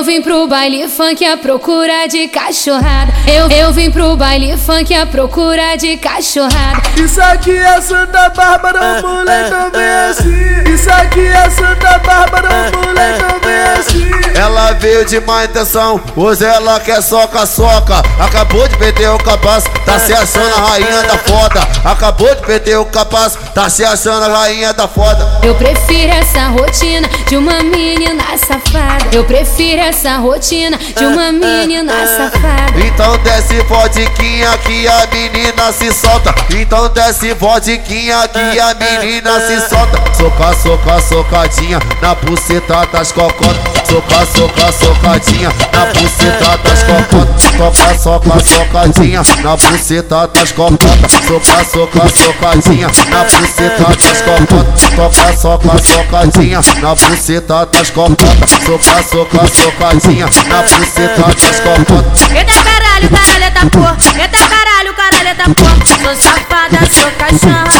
eu vim pro baile funk à procura de cachorrada. Eu, eu vim pro baile funk à procura de cachorrada. Isso aqui é Santa Bárbara, moleque também é assim. Isso aqui é Santa Bárbara, moleque também é assim. Ela veio de má intenção, hoje ela quer soca, soca. Acabou de perder o capaz, tá se achando a rainha da foda. Acabou de perder o capaz, tá se achando a rainha da foda. Eu prefiro essa rotina de uma menina safada. Eu prefiro essa rotina de uma menina safada. Então desce vodiquinha que a menina se solta. Então desce vodiquinha que a menina se solta. Soca, soca, socadinha na buceta das cocotas. Soca, soca, socadinha na buceta das cocotas. Soca, soca, socadinha na buceta das cocotas. Soca, soca, socadinha na buceta das cocotas. Soca, soca, socadinha na buceta das cocotas. Soca, soca, socadinha na buceta das cocotas. Eita caralho, caralho da porra. Eita caralho, caralho da porra. Sou safada, sou cachorra,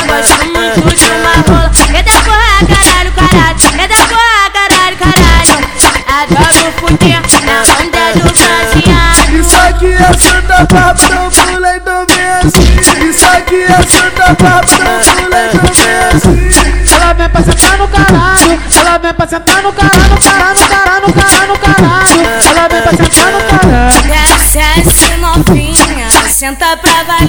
Adoro fuder na onda do baseado. Isso aqui é Santa Bárbara, moleque também é assim. Isso aqui é Santa Bárbara, moleque também é assim. Ela vem pra sentar no caralho, ela vem pra sentar no caralho, no caralho, no caralho, no caralho, no caralho. Ela vem pra sentar no caralho. Desce novinha, senta pra valer.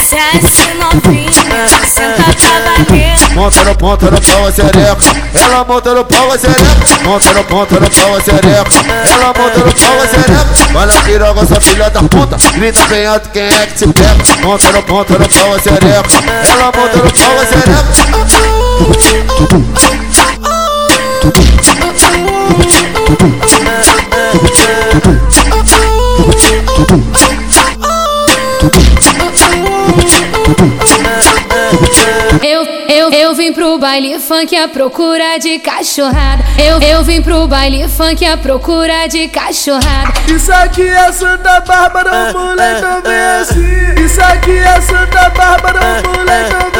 Desce novinha, senta pra valer. Monta no ponta no pau a sereca. Ela monta no pau a sereca. Monta no ponta no pau a sereca. Ela monta no pau a sereca. Vai na piroga essa filha da puta. Grita bem alto quem é que te pega? Monta no ponta no pau a sereca. Ela monta no pau a sereca vim pro baile funk à procura de cachorrada. Eu, eu vim pro baile funk à procura de cachorrada. Isso aqui é Santa Bárbara, moleque também é assim. Isso aqui é Santa Bárbara, moleque também é assim.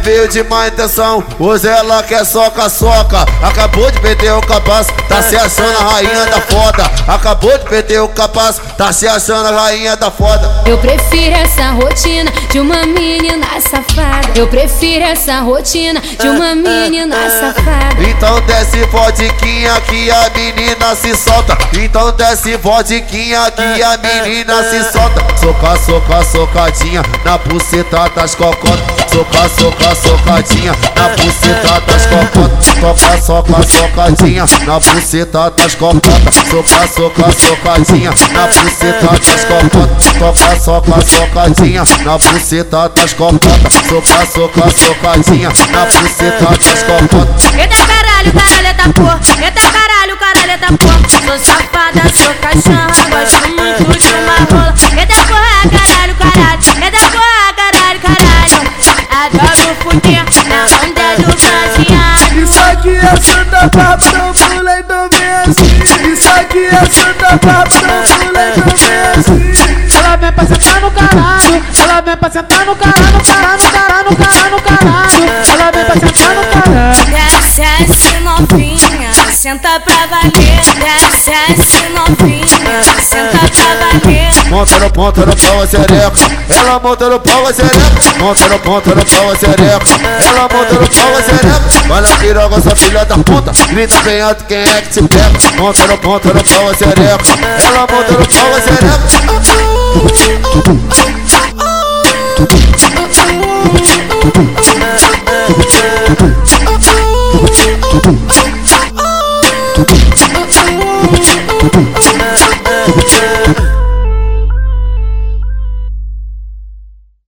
Veio de má intenção, hoje ela quer soca, soca. Acabou de perder o capaz, tá se achando a rainha da foda. Acabou de perder o capaz, tá se achando a rainha da foda. Eu prefiro essa rotina de uma menina safada. Eu prefiro essa rotina de uma menina safada. Então desce vodiquinha que a menina se solta. Então desce vodiquinha que a menina se solta. Soca, soca, socadinha na buceta das cocotas. Soca, soca, socadinha na buceta das cocotas. Soca, soca, socadinha na buceta das cocotas. Soca, soca, socadinha na buceta das cocotas. Soca, soca, socadinha na buceta das cocotas. Soca, soca, socadinha na buceta das cocotas. Eita caralho, caralho da porra. Eita caralho, caralho da porra. Sou safada, sou cachorra, gosto muito de uma Isso aqui é Santa moleque também é assim. Isso aqui é Santa moleque também é assim. Ela vem pra sentar no caralho, ela vem pra sentar no caralho, no caralho, no caralho, no caralho, no caralho. Ela vem pra sentar no caralho. Desce novinha, senta pra valer. Desce novinha, senta pra valer. Monta no ponta no pau a sereca Ela monta no pau a sereca Monta no ponta no pau a sereca Ela monta no pau a sereca Vai na piroga essa filha da puta. Grita bem alto quem é que te pega? Monta no ponta no pau a sereca Ela monta no pau a sereca